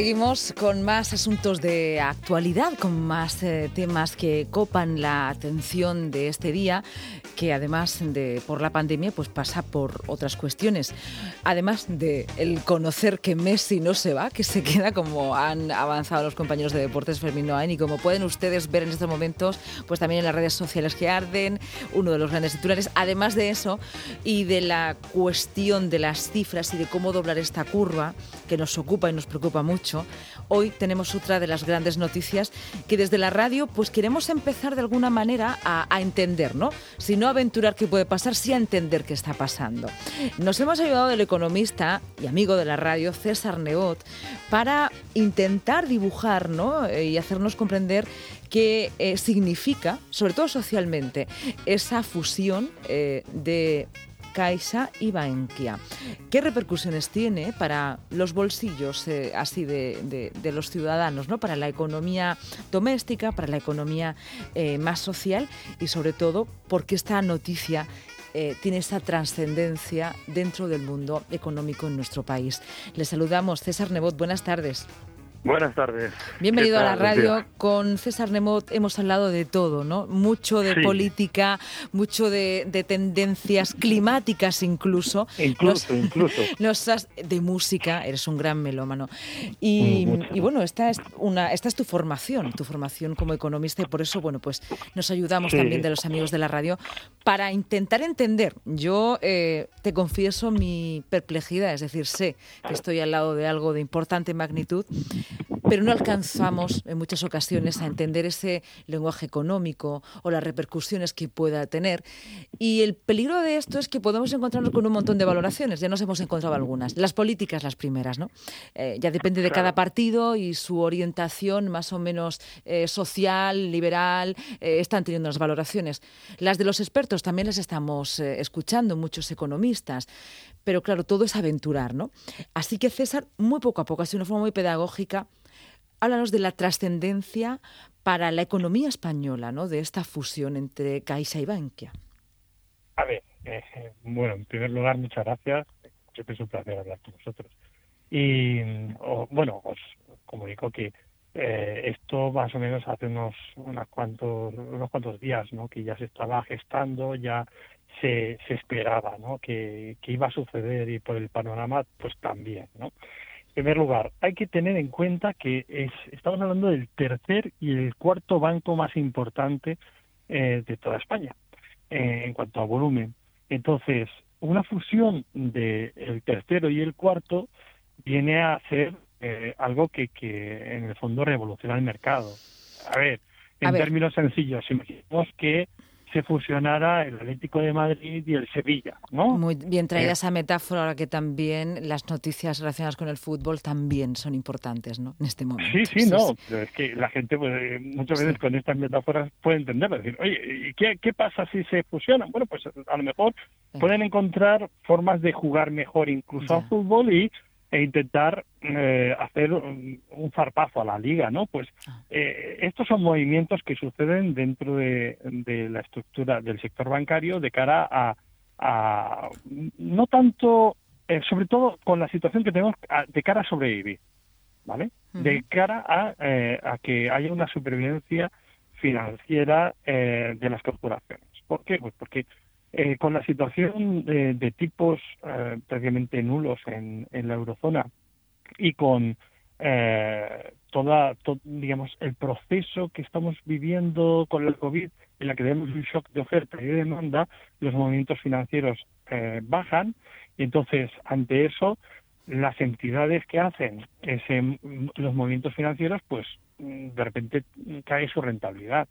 Seguimos con más asuntos de actualidad, con más eh, temas que copan la atención de este día, que además de por la pandemia, pues pasa por otras cuestiones. Además de el conocer que Messi no se va, que se queda como han avanzado los compañeros de deportes Fermín Noain y como pueden ustedes ver en estos momentos, pues también en las redes sociales que arden, uno de los grandes titulares. Además de eso y de la cuestión de las cifras y de cómo doblar esta curva que nos ocupa y nos preocupa mucho Hoy tenemos otra de las grandes noticias que desde la radio pues queremos empezar de alguna manera a, entender, ¿no? Si no aventurar qué puede pasar, sí a entender qué está pasando. Nos hemos ayudado del economista y amigo de la radio, César Neot, para intentar dibujar ¿no? Eh, y hacernos comprender qué eh, significa, sobre todo socialmente, esa fusión eh, de Caixa y Bankia. ¿Qué repercusiones tiene para los bolsillos eh, así de, los ciudadanos, ¿no? para la economía doméstica, para la economía eh, más social y sobre todo porque esta noticia eh, tiene esa trascendencia dentro del mundo económico en nuestro país. Le saludamos, César Nebot, buenas tardes. Buenas tardes. Bienvenido a la radio. Con César Nemot hemos hablado de todo, ¿no? Mucho de política, mucho de, tendencias climáticas incluso. Incluso, incluso. de música, eres un gran melómano. Y, y, bueno, esta es, una, esta es tu formación, tu formación como economista y por eso, bueno, pues nos ayudamos también de los amigos de la radio para intentar entender. Yo eh, te confieso mi perplejidad, es decir, sé que estoy al lado de algo de importante magnitud pero no alcanzamos en muchas ocasiones a entender ese lenguaje económico o las repercusiones que pueda tener. Y el peligro de esto es que podemos encontrarnos con un montón de valoraciones. Ya nos hemos encontrado algunas. Las políticas, las primeras, ¿no? Eh, ya depende de cada partido y su orientación más o menos eh, social, liberal, eh, están teniendo las valoraciones. Las de los expertos también las estamos escuchando, muchos economistas. Pero claro, todo es aventurar, ¿no? Así que César, muy poco a poco, así de una forma muy pedagógica, háblanos de la trascendencia para la economía española, ¿no? De esta fusión entre Caixa y Bankia. A ver, eh, bueno, en primer lugar, muchas gracias. Siempre es un placer hablar con vosotros. Y, bueno, os comunico que eh, esto más o menos hace unos, unos, cuantos, unos cuantos días, ¿no? Que ya se estaba gestando, ya se, se esperaba, ¿no? Que, que iba a suceder y por el panorama, pues también, ¿no? En primer lugar, hay que tener en cuenta que es, estamos hablando del tercer y el cuarto banco más importante eh, de toda España eh, en cuanto a volumen. Entonces, una fusión del el tercero y el cuarto viene a ser eh, algo que, que en el fondo revoluciona el mercado. A ver, en términos sencillos, imaginemos que se fusionara el Atlético de Madrid y el Sevilla, ¿no? Muy bien traída eh. esa metáfora, ahora que también las noticias relacionadas con el fútbol también son importantes, ¿no? En este momento. Sí, sí, no, pero es que la gente pues, eh, muchas veces con estas metáforas puede entender, decir, oye, ¿qué, ¿qué pasa si se fusionan? Bueno, pues a lo mejor pueden encontrar formas de jugar mejor incluso al fútbol y e intentar eh, hacer un, zarpazo a la liga, ¿no? Pues ah. eh, estos son movimientos que suceden dentro de, la estructura del sector bancario de cara a, no tanto, eh, sobre todo con la situación que tenemos de cara a sobrevivir, ¿vale? De cara a, a que haya una supervivencia financiera de las corporaciones. ¿Por qué? Pues porque eh, con la situación de, tipos eh, prácticamente nulos en, la eurozona y con eh, toda, digamos, el proceso que estamos viviendo con el COVID, en la que tenemos un shock de oferta y de demanda, los movimientos financieros bajan. Y entonces ante eso las entidades que hacen ese, los movimientos financieros, pues de repente cae su rentabilidad.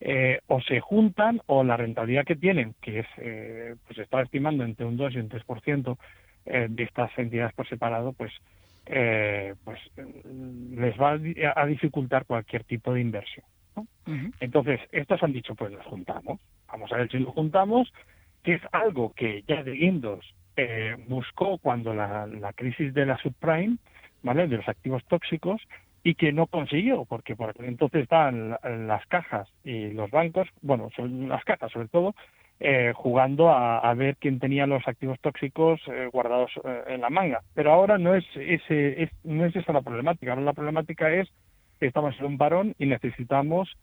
Eh, o se juntan o la rentabilidad que tienen, que es, eh, pues está estimando entre un 2 y un 3% eh, de estas entidades por separado, pues, eh, pues les va a dificultar cualquier tipo de inversión. Entonces, estos han dicho, pues los juntamos. Vamos a ver si lo juntamos, que es algo que ya de Windows eh, buscó cuando la, crisis de la subprime, ¿vale? De los activos tóxicos y que no consiguió, porque por entonces estaban las cajas y los bancos, bueno, las cajas sobre todo, eh, jugando a, ver quién tenía los activos tóxicos eh, guardados eh, en la manga. Pero ahora no es, ese, no es esa la problemática. Ahora la problemática es que estamos en un parón y necesitamos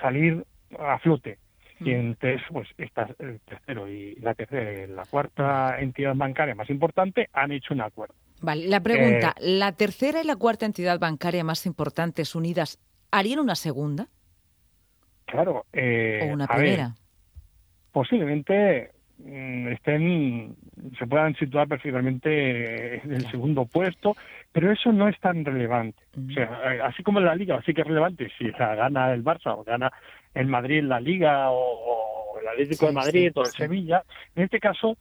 salir a flote. Y entonces, pues, esta, el tercero y la tercera, la cuarta entidad bancaria más importante han hecho un acuerdo. Vale, la pregunta, ¿la tercera y la cuarta entidad bancaria más importantes unidas harían una segunda? Claro. ¿O una primera? posiblemente estén se puedan situar perfectamente en el segundo puesto, pero eso no es tan relevante. O sea, eh, así como en la Liga, sí que es relevante si la gana el Barça o gana el Madrid la Liga o, el Atlético de Madrid o el Sevilla. En este caso,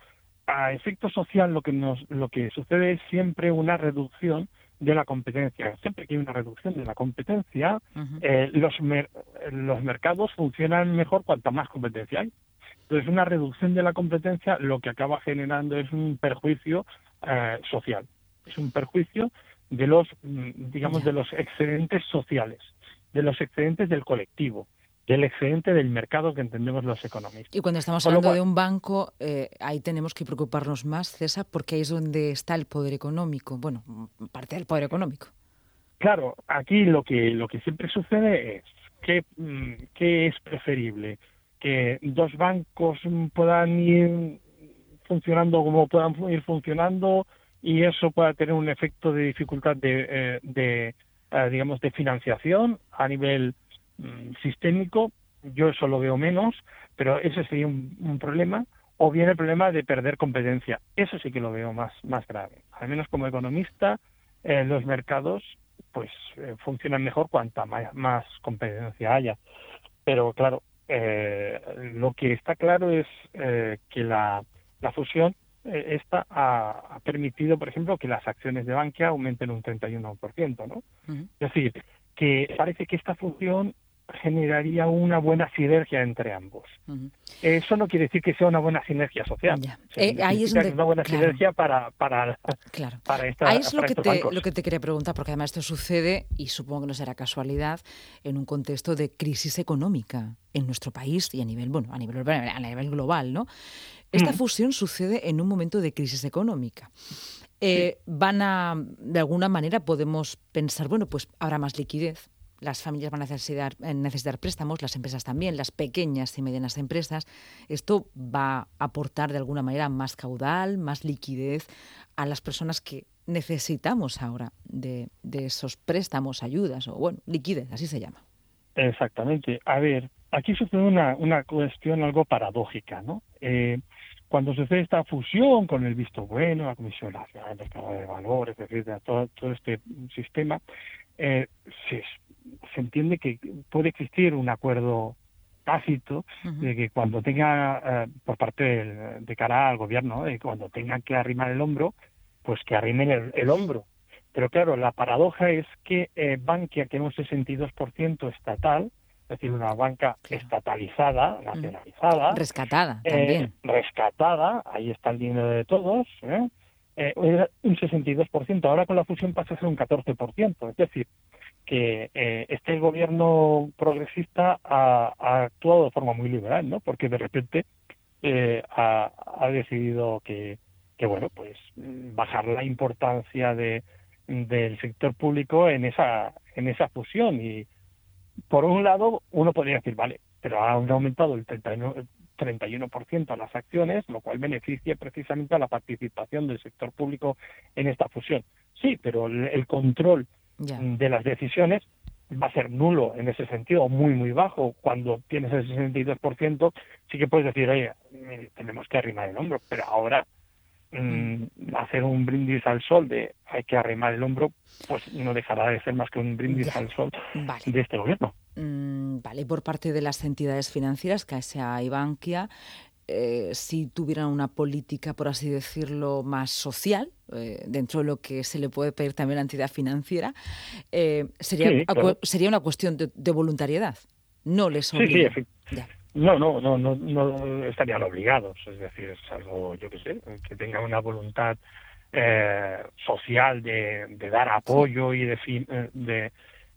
a efecto social, lo que nos lo que sucede es siempre una reducción de la competencia. Siempre que hay una reducción de la competencia, eh, los, los mercados funcionan mejor cuanto más competencia hay. Entonces, una reducción de la competencia lo que acaba generando es un perjuicio eh, social, es un perjuicio de los, mm, digamos, de los excedentes sociales, de los excedentes del colectivo, del excedente del mercado que entendemos los economistas. Y cuando estamos hablando de un banco, eh, ahí tenemos que preocuparnos más, César, porque ahí es donde está el poder económico, bueno, parte del poder económico. Claro, aquí lo que lo que siempre sucede es que mm, qué es preferible que dos bancos puedan ir funcionando como puedan ir funcionando y eso pueda tener un efecto de dificultad de, eh, de eh, digamos de financiación a nivel mm, sistémico. Yo eso lo veo menos pero ese sería un, problema. O bien el problema de perder competencia. Eso sí que lo veo más más grave. Al menos como economista eh, los mercados pues funcionan mejor cuanta más competencia haya. Pero claro eh, lo que está claro es eh, que la, la fusión eh, esta ha, permitido, por ejemplo, que las acciones de Bankia aumenten un 31%, ¿no? Es decir, que parece que esta fusión generaría una buena sinergia entre ambos. Eso no quiere decir que sea una buena sinergia social. Eh, ahí es una buena sinergia para, para, para esta, Ahí es lo que, te, lo que te quería preguntar, porque además esto sucede, y supongo que no será casualidad, en un contexto de crisis económica en nuestro país y a nivel, bueno, a nivel, a nivel global, ¿no? Esta mm. fusión sucede en un momento de crisis económica. Eh, van a, de alguna manera, podemos pensar, bueno, pues habrá más liquidez, las familias van a necesitar, eh, necesitar, préstamos, las empresas también, las pequeñas y medianas empresas. Esto va a aportar de alguna manera más caudal, más liquidez a las personas que necesitamos ahora de, esos préstamos, ayudas o, bueno, liquidez, así se llama. Exactamente. A ver, aquí sucede una, una cuestión algo paradójica, ¿no? Eh, cuando sucede esta fusión con el visto bueno, la Comisión Nacional de Mercado de Valores, es decir, todo, todo este sistema, eh, se, se entiende que puede existir un acuerdo tácito de que cuando tenga, eh, por parte de cara al gobierno, de cuando tenga que arrimar el hombro, pues que arrimen el, hombro. Pero claro, la paradoja es que eh, Bankia, que es un 62% estatal, es decir, una banca estatalizada, nacionalizada. Rescatada eh, también. Rescatada, ahí está el dinero de todos, ¿eh? eh, un 62%, ahora con la fusión pasa a ser un 14%. Es decir, que eh, este gobierno progresista ha, actuado de forma muy liberal, ¿no? Porque de repente eh, ha, decidido que, bueno, pues bajar la importancia de, del sector público en esa, en esa fusión. Y por un lado, uno podría decir, vale, pero ha aumentado el 39, 31% las acciones, lo cual beneficia precisamente a la participación del sector público en esta fusión. Sí, pero el control de las decisiones va a ser nulo en ese sentido, muy, muy bajo. Cuando tienes el 62%, sí que puedes decir, oye, tenemos que arrimar el hombro, pero ahora mm, hacer un brindis al sol de hay que arrimar el hombro, pues no dejará de ser más que un brindis al sol de este gobierno. Mm, vale, y por parte de las entidades financieras, CASA y Bankia, eh, si tuvieran una política, por así decirlo, más social, eh, dentro de lo que se le puede pedir también a la entidad financiera, eh, sería, sería una cuestión de, voluntariedad. No les obliga. Sí, sí, no, no, no, no, no estarían obligados. Es decir, es algo, yo qué sé, que tenga una voluntad social de, dar apoyo y de, de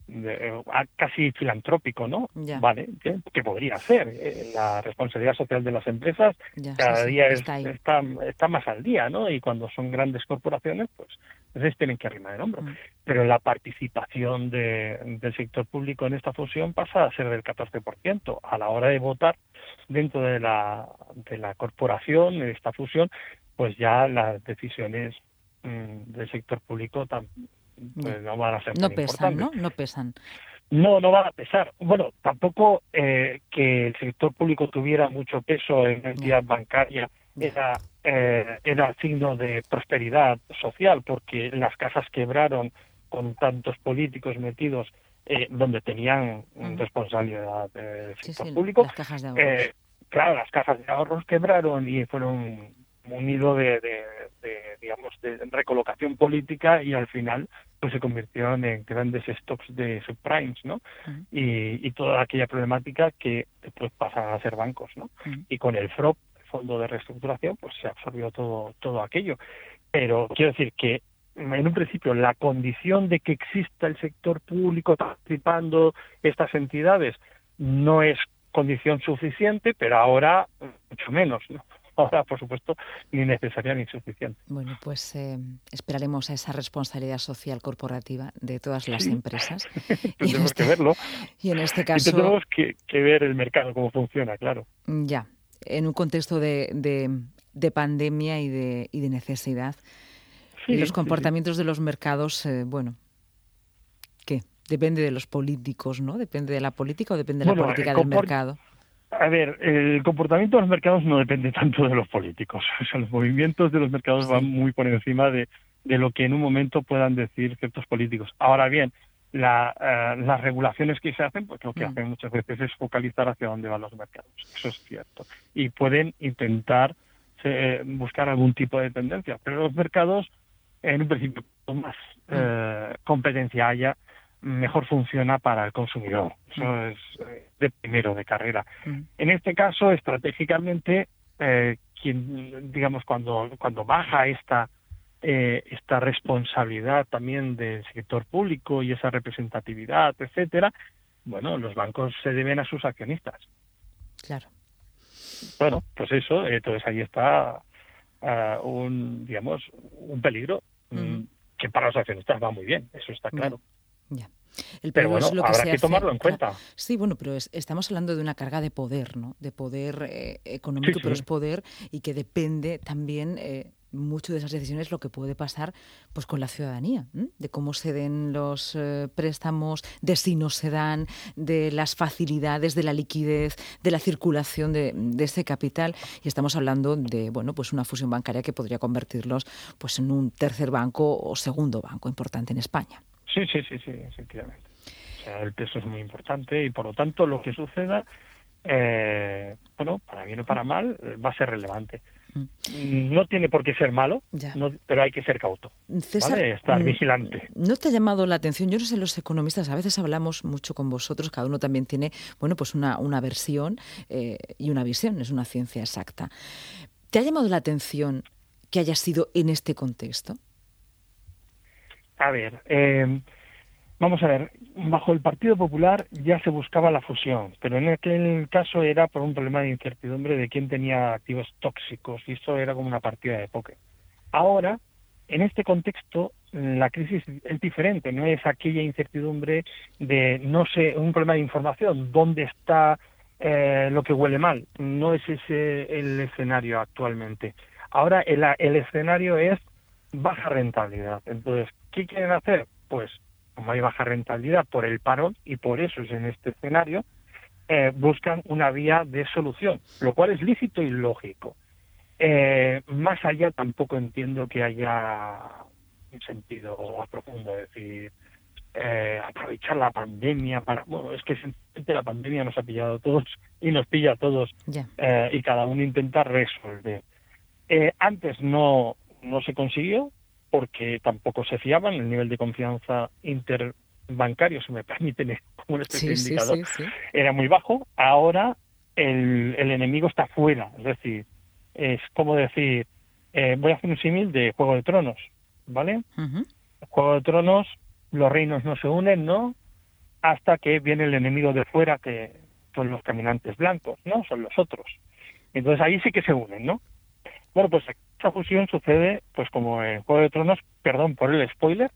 de, casi filantrópico, ¿no? Vale, que, podría ser. Eh, la responsabilidad social de las empresas cada día está, está, más al día, ¿no? Y cuando son grandes corporaciones, pues entonces tienen que arrimar el hombro. Mm. Pero la participación de, del sector público en esta fusión pasa a ser del 14%. A la hora de votar dentro de la, de la corporación, en esta fusión, pues ya las decisiones mm, del sector público también pues no van a ser no pesan, ¿no? No pesan. No, no van a pesar. Bueno, tampoco eh, que el sector público tuviera mucho peso en la entidad bancaria era, eh, era signo de prosperidad social, porque las casas quebraron con tantos políticos metidos eh, donde tenían responsabilidad del sector público. Las cajas de ahorros. claro, las cajas de ahorros quebraron y fueron un hilo de, digamos de recolocación política y al final pues se convirtieron en grandes stocks de subprimes no y, toda aquella problemática que después pasan a ser bancos no y con el FROP el fondo de reestructuración pues se absorbió todo todo aquello. Pero quiero decir que en un principio la condición de que exista el sector público participando estas entidades no es condición suficiente pero ahora mucho menos no ahora, por supuesto, ni necesaria ni suficiente. Bueno, pues eh, esperaremos a esa responsabilidad social corporativa de todas las empresas. y tenemos que verlo. Y en este caso... tenemos que, ver el mercado, cómo funciona, claro. Ya, en un contexto de, de, pandemia y de, y de necesidad. y los comportamientos de los mercados, eh, bueno, ¿qué? Depende de los políticos, ¿no? Depende de la política o depende de la política del mercado. A ver, el comportamiento de los mercados no depende tanto de los políticos. O sea, los movimientos de los mercados van muy por encima de, lo que en un momento puedan decir ciertos políticos. Ahora bien, la, eh, las regulaciones que se hacen, pues lo que mm. hacen muchas veces es focalizar hacia dónde van los mercados. Eso es cierto. Y pueden intentar eh, buscar algún tipo de tendencia. Pero los mercados, en un principio, más mm. eh, competencia haya, mejor funciona para el consumidor. Eso mm. es eh, de primero de carrera. Mm. En este caso, estratégicamente, eh, quien, digamos, cuando, cuando baja esta, eh, esta responsabilidad también del sector público y esa representatividad, etcétera, bueno, los bancos se deben a sus accionistas. Claro. Bueno, pues eso, entonces ahí está ah, un, digamos, un peligro mm, que para los accionistas va muy bien, eso está claro. Ya. El pero bueno, habrá que tomarlo en cuenta. Sí, bueno, pero estamos hablando de una carga de poder, ¿no? De poder eh, económico, pero es poder y que depende también eh, mucho de esas decisiones lo que puede pasar pues con la ciudadanía, de cómo se den los eh, préstamos, de si no se dan, de las facilidades, de la liquidez, de la circulación de, de, ese capital. Y estamos hablando de bueno, pues una fusión bancaria que podría convertirlos pues en un tercer banco o segundo banco importante en España. Sí, sí, sí, sí, efectivamente. O sea, el peso es muy importante y por lo tanto lo que suceda, eh, bueno, para bien o para mal, va a ser relevante. Mm. No tiene por qué ser malo, pero hay que ser cauto. César, Estar mm, vigilante. ¿No te ha llamado la atención? Yo no sé, los economistas a veces hablamos mucho con vosotros, cada uno también tiene, bueno, pues una, una versión eh, y una visión, es una ciencia exacta. ¿Te ha llamado la atención que haya sido en este contexto? A ver, eh, vamos a ver, bajo el Partido Popular ya se buscaba la fusión, pero en aquel caso era por un problema de incertidumbre de quién tenía activos tóxicos y eso era como una partida de póker. Ahora, en este contexto, la crisis es diferente, no es aquella incertidumbre de, no sé, un problema de información, dónde está eh, lo que huele mal, no es ese el escenario actualmente. Ahora el, el escenario es baja rentabilidad. Entonces, ¿Qué quieren hacer? Pues como hay baja rentabilidad por el paro y por eso es en este escenario, eh, buscan una vía de solución, lo cual es lícito y lógico. Eh, más allá tampoco entiendo que haya un sentido más profundo, es decir, eh, aprovechar la pandemia para... Bueno, es que la pandemia nos ha pillado a todos y nos pilla a todos y cada uno intenta resolver. antes no, no se consiguió, porque tampoco se fiaban, el nivel de confianza interbancario, si me permiten como este indicador, era muy bajo. Ahora el, el, enemigo está fuera, es decir, es como decir, eh, voy a hacer un símil de Juego de Tronos, ¿vale? Juego de Tronos, los reinos no se unen, ¿no? hasta que viene el enemigo de fuera, que son los caminantes blancos, ¿no? Son los otros. Entonces ahí sí que se unen, ¿no? Bueno, pues esa fusión sucede, pues como en Juego de Tronos, perdón por el spoiler,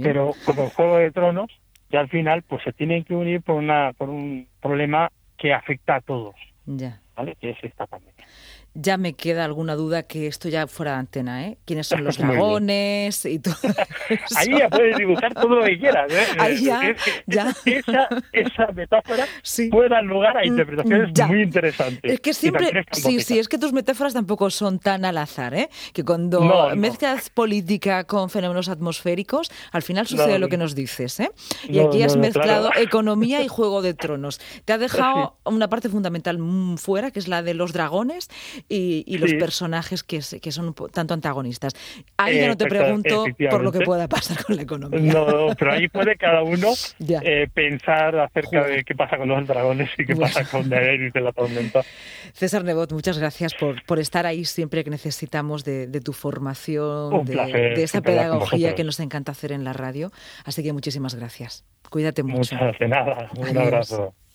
pero como en Juego de Tronos, y al final pues se tienen que unir por una por un problema que afecta a todos, ya. ¿vale? Que es esta pandemia ya me queda alguna duda que esto ya fuera de antena, ¿eh? ¿Quiénes son los dragones y todo Ahí ya puedes dibujar todo lo que quieras, ¿eh? Ahí ya, ya. Esa, esa metáfora puede dar lugar a mm, interpretaciones muy interesantes. Es que siempre, sí, sí, es que tus metáforas tampoco son tan al azar, ¿eh? Que cuando mezclas política con fenómenos atmosféricos, al final sucede lo que nos dices, ¿eh? Y aquí has mezclado economía y Juego de Tronos. Te ha dejado una parte fundamental fuera, que es la de los dragones y, los personajes que, que, son tanto antagonistas. Ahí ya no te pregunto por lo que pueda pasar con la economía. No, pero ahí puede cada uno eh, pensar acerca de qué pasa con los dragones y qué pasa con Daenerys de la tormenta. César Nebot, muchas gracias por, por estar ahí siempre que necesitamos de, tu formación, de, esa pedagogía que nos encanta hacer en la radio. Así que muchísimas gracias. Cuídate mucho. Muchas de nada. Un abrazo.